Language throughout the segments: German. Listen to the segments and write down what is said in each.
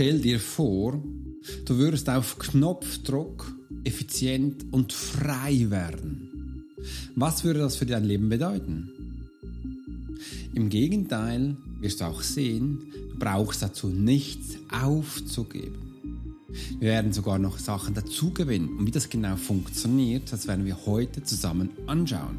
Stell dir vor, du würdest auf Knopfdruck effizient und frei werden. Was würde das für dein Leben bedeuten? Im Gegenteil wirst du auch sehen, du brauchst dazu nichts aufzugeben. Wir werden sogar noch Sachen dazugewinnen. Und wie das genau funktioniert, das werden wir heute zusammen anschauen.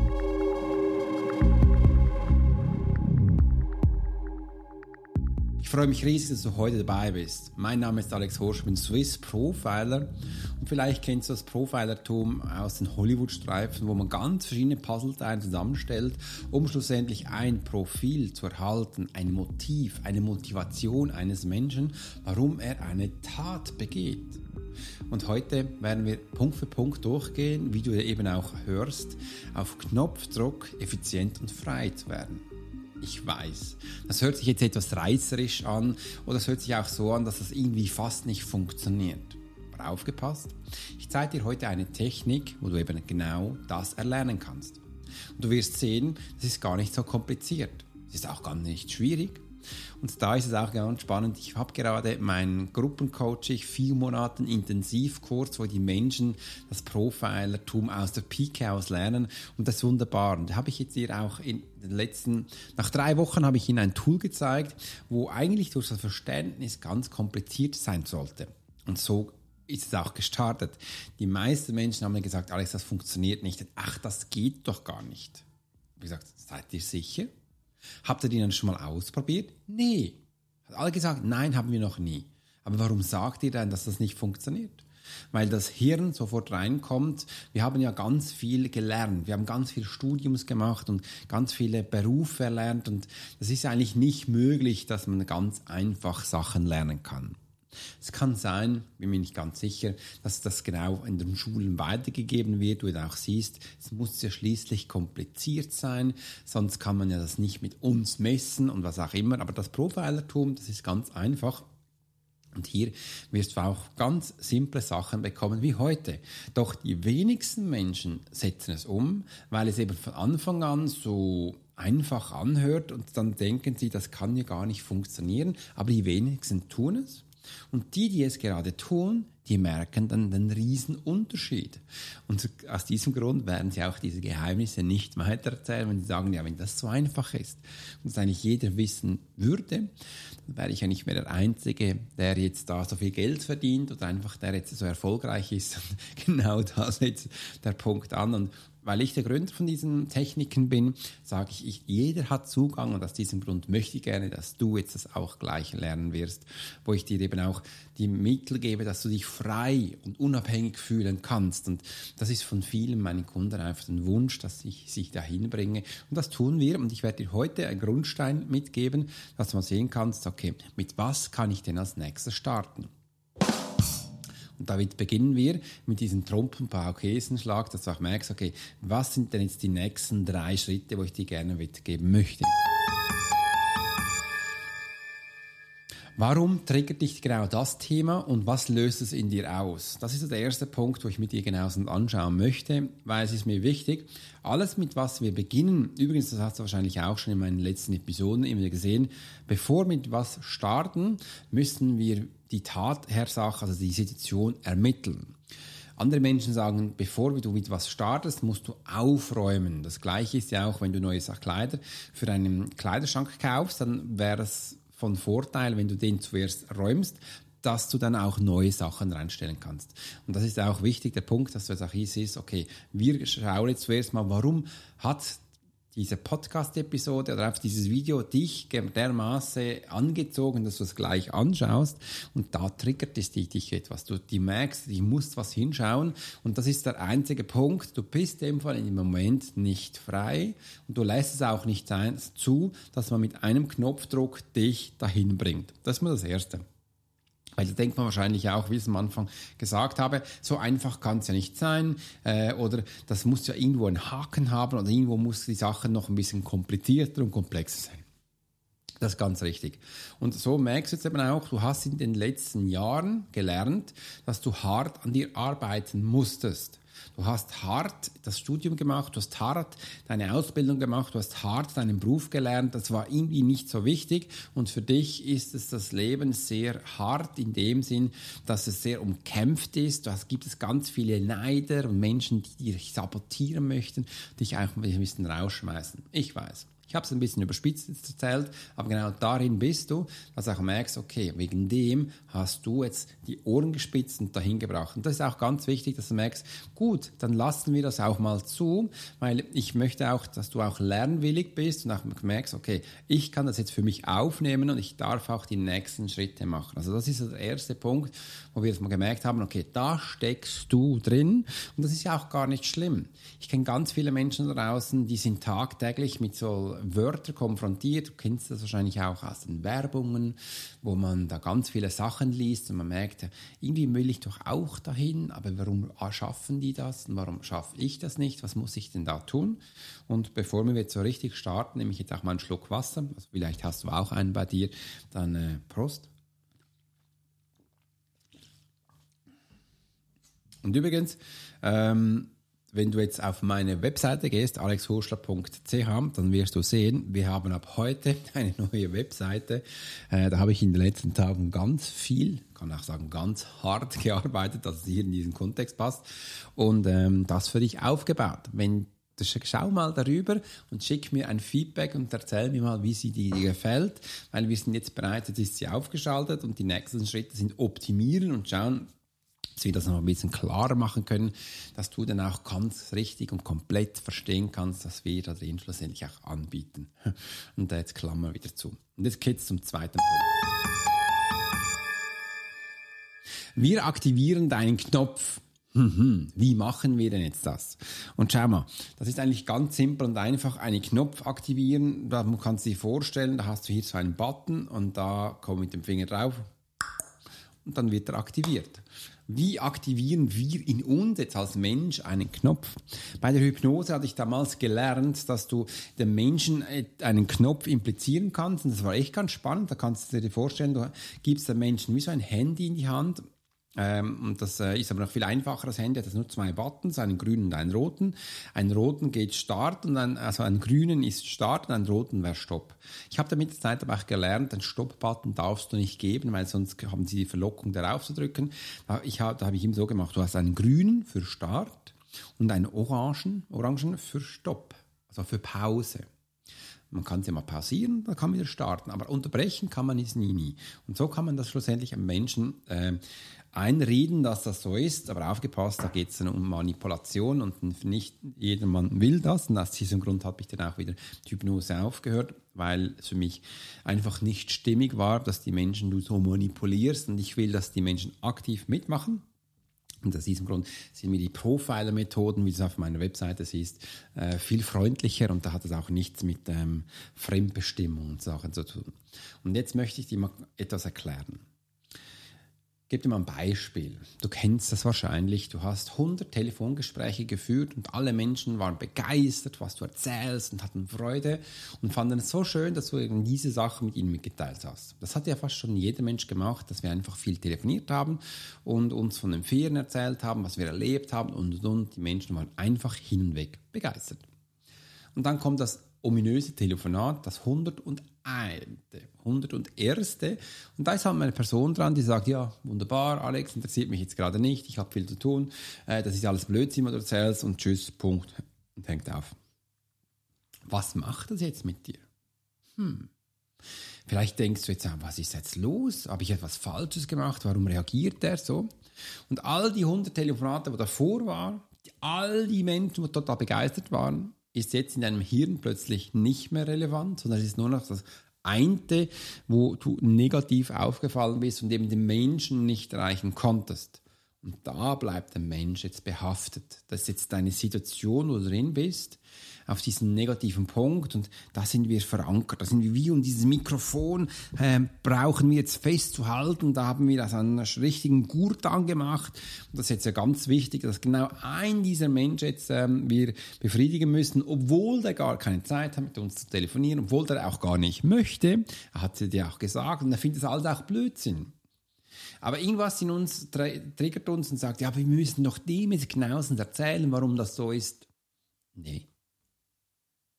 Freue mich riesig, dass du heute dabei bist. Mein Name ist Alex Horsch, ich bin Swiss Profiler und vielleicht kennst du das Profilertum aus den Hollywood-Streifen, wo man ganz verschiedene Puzzleteile zusammenstellt, um schlussendlich ein Profil zu erhalten, ein Motiv, eine Motivation eines Menschen, warum er eine Tat begeht. Und heute werden wir Punkt für Punkt durchgehen, wie du eben auch hörst, auf Knopfdruck effizient und frei zu werden. Ich weiß. Das hört sich jetzt etwas reißerisch an oder es hört sich auch so an, dass das irgendwie fast nicht funktioniert. Aber aufgepasst, ich zeige dir heute eine Technik, wo du eben genau das erlernen kannst. Und du wirst sehen, das ist gar nicht so kompliziert. Es ist auch gar nicht schwierig. Und da ist es auch ganz spannend. Ich habe gerade meinen Gruppencoaching, vier Monaten Intensivkurs, wo die Menschen das Profilertum aus der Pike aus lernen. Und das ist wunderbar. Und da habe ich jetzt hier auch in den letzten, nach drei Wochen habe ich Ihnen ein Tool gezeigt, wo eigentlich durch das Verständnis ganz kompliziert sein sollte. Und so ist es auch gestartet. Die meisten Menschen haben mir gesagt, Alex, das funktioniert nicht. Ach, das geht doch gar nicht. Ich habe gesagt, seid ihr sicher? Habt ihr die dann schon mal ausprobiert? Nee. Hat alle gesagt, nein, haben wir noch nie. Aber warum sagt ihr dann, dass das nicht funktioniert? Weil das Hirn sofort reinkommt. Wir haben ja ganz viel gelernt. Wir haben ganz viel Studiums gemacht und ganz viele Berufe erlernt. Und das ist eigentlich nicht möglich, dass man ganz einfach Sachen lernen kann. Es kann sein, bin mir nicht ganz sicher, dass das genau in den Schulen weitergegeben wird, du auch siehst, es muss ja schließlich kompliziert sein, sonst kann man ja das nicht mit uns messen und was auch immer. Aber das Profilertum, das ist ganz einfach. Und hier wirst du auch ganz simple Sachen bekommen wie heute. Doch die wenigsten Menschen setzen es um, weil es eben von Anfang an so einfach anhört und dann denken sie, das kann ja gar nicht funktionieren. Aber die wenigsten tun es. Und die, die es gerade tun, die merken dann den riesen Unterschied. Und aus diesem Grund werden sie auch diese Geheimnisse nicht weitererzählen, wenn sie sagen, ja, wenn das so einfach ist und es eigentlich jeder wissen würde, dann wäre ich ja nicht mehr der Einzige, der jetzt da so viel Geld verdient oder einfach der jetzt so erfolgreich ist. genau da setzt der Punkt an. Und weil ich der Gründer von diesen Techniken bin, sage ich, ich, jeder hat Zugang und aus diesem Grund möchte ich gerne, dass du jetzt das auch gleich lernen wirst, wo ich dir eben auch die Mittel gebe, dass du dich frei und unabhängig fühlen kannst. Und das ist von vielen meinen Kunden einfach ein Wunsch, dass ich sich dahin bringe. Und das tun wir. Und ich werde dir heute einen Grundstein mitgeben, dass du mal sehen kannst, okay, mit was kann ich denn als nächstes starten? Und damit beginnen wir mit diesem Trompenpaukesenschlag, dass du auch merkst, okay, was sind denn jetzt die nächsten drei Schritte, wo ich dir gerne mitgeben möchte. Warum triggert dich genau das Thema und was löst es in dir aus? Das ist der erste Punkt, wo ich mit dir genauestens anschauen möchte, weil es ist mir wichtig. Alles, mit was wir beginnen, übrigens, das hast du wahrscheinlich auch schon in meinen letzten Episoden immer gesehen, bevor wir mit was starten, müssen wir die Tathersache, also die Situation ermitteln. Andere Menschen sagen, bevor du mit was startest, musst du aufräumen. Das gleiche ist ja auch, wenn du neue Kleider für einen Kleiderschrank kaufst, dann wäre es von Vorteil, wenn du den zuerst räumst, dass du dann auch neue Sachen reinstellen kannst. Und das ist auch wichtig, der Punkt, dass du jetzt auch hier siehst, okay, wir schauen jetzt zuerst mal, warum hat diese Podcast-Episode oder auf dieses Video dich dermaßen angezogen, dass du es gleich anschaust und da triggert es dich, dich etwas. Du die merkst, du musst was hinschauen und das ist der einzige Punkt. Du bist in dem Fall im Moment nicht frei und du lässt es auch nicht zu, dass man mit einem Knopfdruck dich dahin bringt. Das ist mal das Erste. Weil da denkt man wahrscheinlich auch, wie ich es am Anfang gesagt habe, so einfach kann es ja nicht sein äh, oder das muss ja irgendwo einen Haken haben oder irgendwo muss die Sache noch ein bisschen komplizierter und komplexer sein. Das ist ganz richtig. Und so merkst du jetzt eben auch, du hast in den letzten Jahren gelernt, dass du hart an dir arbeiten musstest. Du hast hart das Studium gemacht, du hast hart deine Ausbildung gemacht, du hast hart deinen Beruf gelernt. Das war irgendwie nicht so wichtig. Und für dich ist es das Leben sehr hart in dem Sinn, dass es sehr umkämpft ist. Da gibt es ganz viele Neider und Menschen, die dich sabotieren möchten, dich einfach ein bisschen rausschmeißen. Ich weiß. Ich habe es ein bisschen überspitzt erzählt, aber genau darin bist du, dass du auch merkst, okay, wegen dem hast du jetzt die Ohren gespitzt und dahin gebracht. Und das ist auch ganz wichtig, dass du merkst, gut, dann lassen wir das auch mal zu, weil ich möchte auch, dass du auch lernwillig bist und auch merkst, okay, ich kann das jetzt für mich aufnehmen und ich darf auch die nächsten Schritte machen. Also das ist der erste Punkt, wo wir jetzt mal gemerkt haben, okay, da steckst du drin und das ist ja auch gar nicht schlimm. Ich kenne ganz viele Menschen da draußen, die sind tagtäglich mit so Wörtern konfrontiert. Du kennst das wahrscheinlich auch aus den Werbungen, wo man da ganz viele Sachen liest und man merkt, irgendwie will ich doch auch dahin, aber warum schaffen die das und warum schaffe ich das nicht? Was muss ich denn da tun? Und bevor wir jetzt so richtig starten, nehme ich jetzt auch mal einen Schluck Wasser. Also vielleicht hast du auch einen bei dir. Dann äh, Prost. Und übrigens, ähm, wenn du jetzt auf meine Webseite gehst, alexhurschler.ch, dann wirst du sehen, wir haben ab heute eine neue Webseite. Äh, da habe ich in den letzten Tagen ganz viel, kann auch sagen ganz hart gearbeitet, dass es hier in diesen Kontext passt und ähm, das für dich aufgebaut. Wenn schau mal darüber und schick mir ein Feedback und erzähl mir mal, wie sie dir gefällt, weil wir sind jetzt bereit, jetzt ist sie aufgeschaltet und die nächsten Schritte sind optimieren und schauen, dass wir das noch ein bisschen klarer machen können, dass du dann auch ganz richtig und komplett verstehen kannst, dass wir da drin schlussendlich auch anbieten. Und da jetzt Klammer wieder zu. Und jetzt geht's zum zweiten Punkt. Wir aktivieren deinen Knopf. Wie machen wir denn jetzt das? Und schau mal, das ist eigentlich ganz simpel und einfach. Einen Knopf aktivieren, da kannst du dir vorstellen, da hast du hier so einen Button und da komm mit dem Finger drauf und dann wird er aktiviert. Wie aktivieren wir in uns jetzt als Mensch einen Knopf? Bei der Hypnose hatte ich damals gelernt, dass du dem Menschen einen Knopf implizieren kannst. Und das war echt ganz spannend. Da kannst du dir vorstellen, du gibst dem Menschen wie so ein Handy in die Hand ähm, und das äh, ist aber noch viel einfacher. Das Handy hat jetzt nur zwei Buttons, einen grünen und einen roten. Einen roten geht Start und ein, also einen grünen ist Start und einen roten wäre Stopp. Ich habe damit der Zeit aber auch gelernt, den Stopp-Button darfst du nicht geben, weil sonst haben sie die Verlockung darauf zu drücken. Ich hab, da habe ich ihm so gemacht, du hast einen grünen für Start und einen orangen, orangen für Stopp, also für Pause. Man kann sie mal pausieren, dann kann man wieder starten, aber unterbrechen kann man es nie, nie. Und so kann man das schlussendlich am Menschen äh, einreden, dass das so ist, aber aufgepasst, da geht es dann um Manipulation und nicht jedermann will das. Und aus diesem Grund habe ich dann auch wieder die Hypnose aufgehört, weil es für mich einfach nicht stimmig war, dass die Menschen du so manipulierst und ich will, dass die Menschen aktiv mitmachen. Und aus diesem Grund sind mir die Profiler-Methoden, wie du es auf meiner Webseite siehst, äh, viel freundlicher und da hat es auch nichts mit ähm, Fremdbestimmung und Sachen zu tun. Und jetzt möchte ich dir mal etwas erklären gebe dir mal ein Beispiel. Du kennst das wahrscheinlich. Du hast 100 Telefongespräche geführt und alle Menschen waren begeistert, was du erzählst und hatten Freude und fanden es so schön, dass du eben diese Sachen mit ihnen mitgeteilt hast. Das hat ja fast schon jeder Mensch gemacht, dass wir einfach viel telefoniert haben und uns von den Ferien erzählt haben, was wir erlebt haben und und und. Die Menschen waren einfach hin und weg begeistert. Und dann kommt das ominöse Telefonat, das 101. 101. Und da ist halt eine Person dran, die sagt, ja, wunderbar, Alex, interessiert mich jetzt gerade nicht, ich habe viel zu tun, äh, das ist alles Blödsinn, was du erzählst und tschüss, Punkt. Und hängt auf. Was macht das jetzt mit dir? Hm. Vielleicht denkst du jetzt, was ist jetzt los? Habe ich etwas Falsches gemacht? Warum reagiert der so? Und all die 100 Telefonate, die davor waren, all die Menschen, die total begeistert waren, ist jetzt in deinem Hirn plötzlich nicht mehr relevant, sondern es ist nur noch das eine, wo du negativ aufgefallen bist und eben den Menschen nicht erreichen konntest. Und da bleibt der Mensch jetzt behaftet. Das ist jetzt deine Situation, wo du drin bist auf diesen negativen Punkt und da sind wir verankert, da sind wir wie und dieses Mikrofon äh, brauchen wir jetzt festzuhalten, da haben wir das an einem richtigen Gurt angemacht. Und das ist jetzt ja ganz wichtig, dass genau ein dieser Menschen jetzt ähm, wir befriedigen müssen, obwohl der gar keine Zeit hat mit uns zu telefonieren, obwohl der auch gar nicht möchte, er hat es dir auch gesagt. Und er findet es alles auch Blödsinn. Aber irgendwas in uns triggert uns und sagt, ja, wir müssen doch dem jetzt genauestens erzählen, warum das so ist. Nee.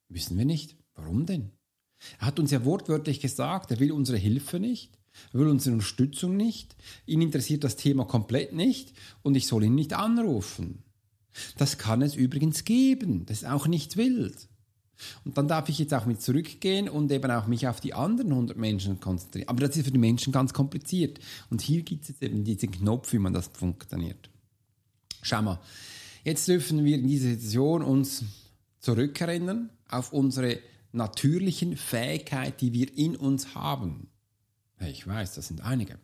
Wissen wir nicht. Warum denn? Er hat uns ja wortwörtlich gesagt, er will unsere Hilfe nicht, er will unsere Unterstützung nicht, ihn interessiert das Thema komplett nicht und ich soll ihn nicht anrufen. Das kann es übrigens geben, das ist auch nicht wild. Und dann darf ich jetzt auch mit zurückgehen und eben auch mich auf die anderen 100 Menschen konzentrieren. Aber das ist für die Menschen ganz kompliziert. Und hier gibt es eben diesen Knopf, wie man das funktioniert. Schau mal, jetzt dürfen wir in dieser Situation uns zurückerinnern auf unsere natürlichen Fähigkeiten, die wir in uns haben. Ich weiß, das sind einige.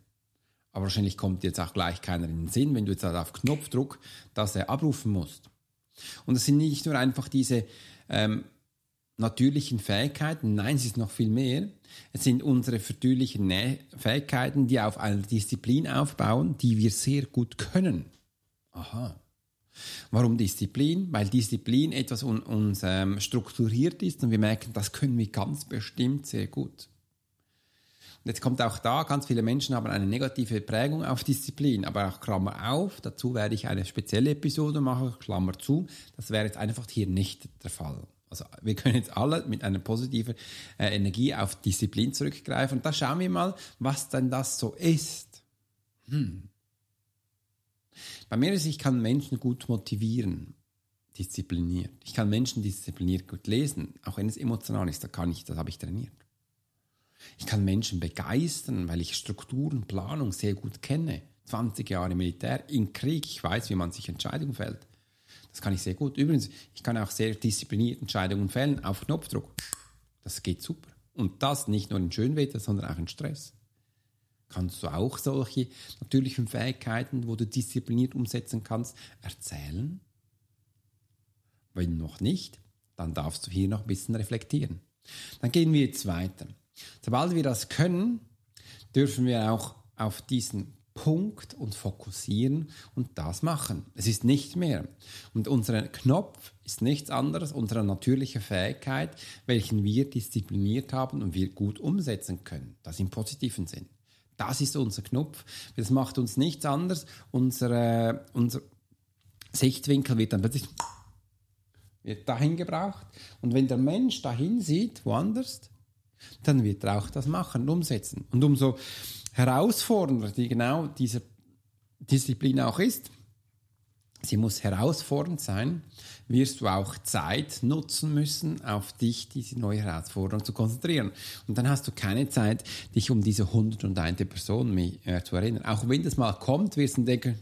Aber wahrscheinlich kommt jetzt auch gleich keiner in den Sinn, wenn du jetzt auf Knopfdruck das abrufen musst. Und es sind nicht nur einfach diese ähm, natürlichen Fähigkeiten, nein, es ist noch viel mehr. Es sind unsere natürlichen Fähigkeiten, die auf einer Disziplin aufbauen, die wir sehr gut können. Aha. Warum Disziplin? Weil Disziplin etwas un uns ähm, strukturiert ist und wir merken, das können wir ganz bestimmt sehr gut. Und jetzt kommt auch da, ganz viele Menschen haben eine negative Prägung auf Disziplin, aber auch Klammer auf, dazu werde ich eine spezielle Episode machen, Klammer zu, das wäre jetzt einfach hier nicht der Fall. Also wir können jetzt alle mit einer positiven äh, Energie auf Disziplin zurückgreifen und da schauen wir mal, was denn das so ist. Hm. Bei mir ist, ich kann Menschen gut motivieren, diszipliniert. Ich kann Menschen diszipliniert gut lesen, auch wenn es emotional ist, da kann ich, das habe ich trainiert. Ich kann Menschen begeistern, weil ich Struktur und Planung sehr gut kenne. 20 Jahre Militär, im Krieg, ich weiß, wie man sich Entscheidungen fällt. Das kann ich sehr gut. Übrigens, ich kann auch sehr diszipliniert Entscheidungen fällen auf Knopfdruck. Das geht super. Und das nicht nur in Schönwetter, sondern auch in Stress kannst du auch solche natürlichen Fähigkeiten, wo du diszipliniert umsetzen kannst, erzählen? Wenn noch nicht, dann darfst du hier noch ein bisschen reflektieren. Dann gehen wir jetzt weiter. Sobald wir das können, dürfen wir auch auf diesen Punkt und fokussieren und das machen. Es ist nicht mehr. Und unser Knopf ist nichts anderes, unsere natürliche Fähigkeit, welchen wir diszipliniert haben und wir gut umsetzen können. Das im positiven Sinn. Das ist unser Knopf. Das macht uns nichts anderes. Unser, unser Sichtwinkel wird dann plötzlich wird dahin gebraucht. Und wenn der Mensch dahin sieht, woanders, dann wird er auch das machen umsetzen. Und umso herausfordernder die genau diese Disziplin auch ist, sie muss herausfordernd sein, wirst du auch Zeit nutzen müssen, auf dich diese neue Herausforderung zu konzentrieren. Und dann hast du keine Zeit, dich um diese 101. Person äh, zu erinnern. Auch wenn das mal kommt, wirst du denken,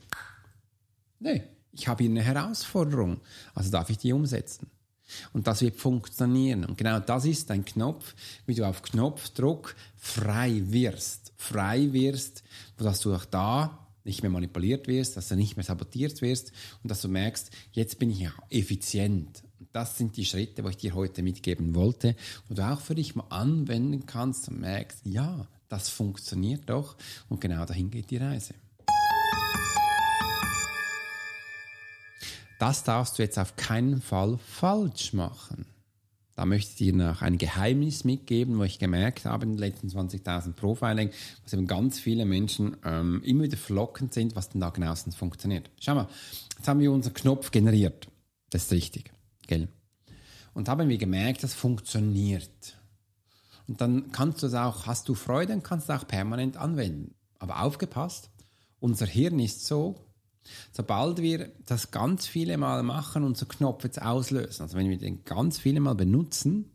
nee, ich habe hier eine Herausforderung, also darf ich die umsetzen. Und das wird funktionieren. Und genau das ist ein Knopf, wie du auf Knopfdruck frei wirst. Frei wirst, dass du auch da nicht mehr manipuliert wirst, dass du nicht mehr sabotiert wirst und dass du merkst, jetzt bin ich ja effizient. Das sind die Schritte, wo ich dir heute mitgeben wollte, wo du auch für dich mal anwenden kannst und merkst, ja, das funktioniert doch und genau dahin geht die Reise. Das darfst du jetzt auf keinen Fall falsch machen. Da möchte ich dir noch ein Geheimnis mitgeben, wo ich gemerkt habe in den letzten 20.000 Profiling, was eben ganz viele Menschen ähm, immer wieder flockend sind, was denn da genauestens funktioniert. Schau mal, jetzt haben wir unseren Knopf generiert. Das ist richtig, gell? Und haben wir gemerkt, das funktioniert. Und dann kannst du es auch, hast du Freude, dann kannst du es auch permanent anwenden. Aber aufgepasst, unser Hirn ist so, sobald wir das ganz viele Mal machen, unser Knopf jetzt auslösen, also wenn wir den ganz viele Mal benutzen,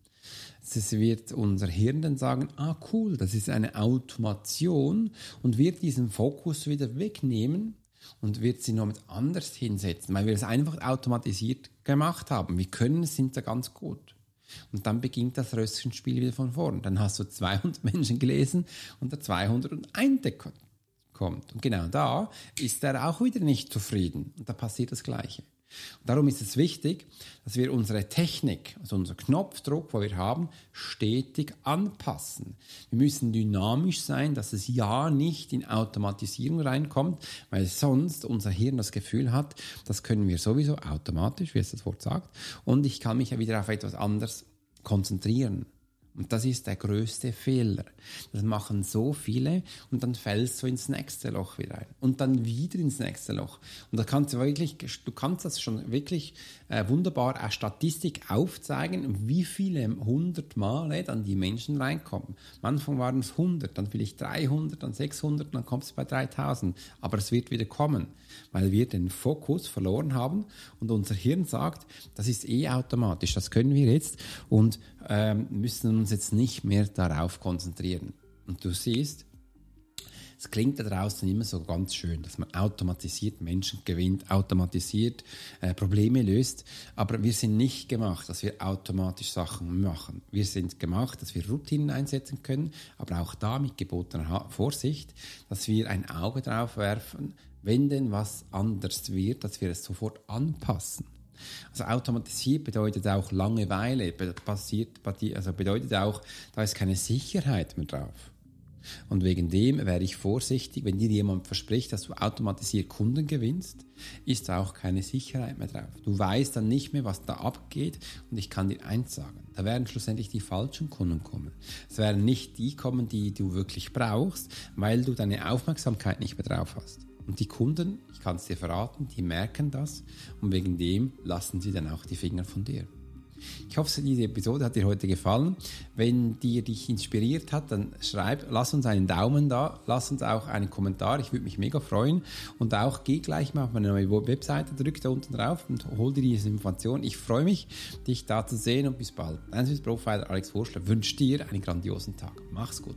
das wird unser Hirn dann sagen, ah cool, das ist eine Automation und wird diesen Fokus wieder wegnehmen und wird sie noch mit anders hinsetzen, weil wir es einfach automatisiert gemacht haben. Wir können es, sind da ganz gut. Und dann beginnt das Röstchenspiel wieder von vorn. Dann hast du 200 Menschen gelesen und der 201. kommt. Und genau da ist er auch wieder nicht zufrieden. Und da passiert das Gleiche. Und darum ist es wichtig, dass wir unsere Technik, also unser Knopfdruck, wo wir haben, stetig anpassen. Wir müssen dynamisch sein, dass es ja nicht in Automatisierung reinkommt, weil sonst unser Hirn das Gefühl hat, das können wir sowieso automatisch, wie es das Wort sagt, und ich kann mich ja wieder auf etwas anderes konzentrieren. Und das ist der größte Fehler. Das machen so viele und dann fällst du ins nächste Loch wieder ein. Und dann wieder ins nächste Loch. Und da kannst du wirklich, du kannst das schon wirklich äh, wunderbar eine Statistik aufzeigen, wie viele hundert Male dann die Menschen reinkommen. Am Anfang waren es 100, dann vielleicht 300, dann 600, dann kommt es bei 3000. Aber es wird wieder kommen, weil wir den Fokus verloren haben und unser Hirn sagt, das ist eh automatisch, das können wir jetzt und ähm, müssen uns jetzt nicht mehr darauf konzentrieren. Und du siehst, es klingt da draußen immer so ganz schön, dass man automatisiert Menschen gewinnt, automatisiert äh, Probleme löst. Aber wir sind nicht gemacht, dass wir automatisch Sachen machen. Wir sind gemacht, dass wir Routinen einsetzen können, aber auch da mit gebotener Vorsicht, dass wir ein Auge drauf werfen, wenn denn was anders wird, dass wir es sofort anpassen. Also automatisiert bedeutet auch Langeweile, passiert, also bedeutet auch, da ist keine Sicherheit mehr drauf. Und wegen dem wäre ich vorsichtig, wenn dir jemand verspricht, dass du automatisiert Kunden gewinnst, ist da auch keine Sicherheit mehr drauf. Du weißt dann nicht mehr, was da abgeht und ich kann dir eins sagen, da werden schlussendlich die falschen Kunden kommen. Es werden nicht die kommen, die du wirklich brauchst, weil du deine Aufmerksamkeit nicht mehr drauf hast. Und die Kunden, ich kann es dir verraten, die merken das und wegen dem lassen sie dann auch die Finger von dir. Ich hoffe, diese Episode hat dir heute gefallen. Wenn die dich inspiriert hat, dann schreib, lass uns einen Daumen da, lass uns auch einen Kommentar. Ich würde mich mega freuen. Und auch geh gleich mal auf meine neue Webseite, drück da unten drauf und hol dir diese Information. Ich freue mich, dich da zu sehen und bis bald. Dein Profiler Alex Wurschler wünscht dir einen grandiosen Tag. Mach's gut.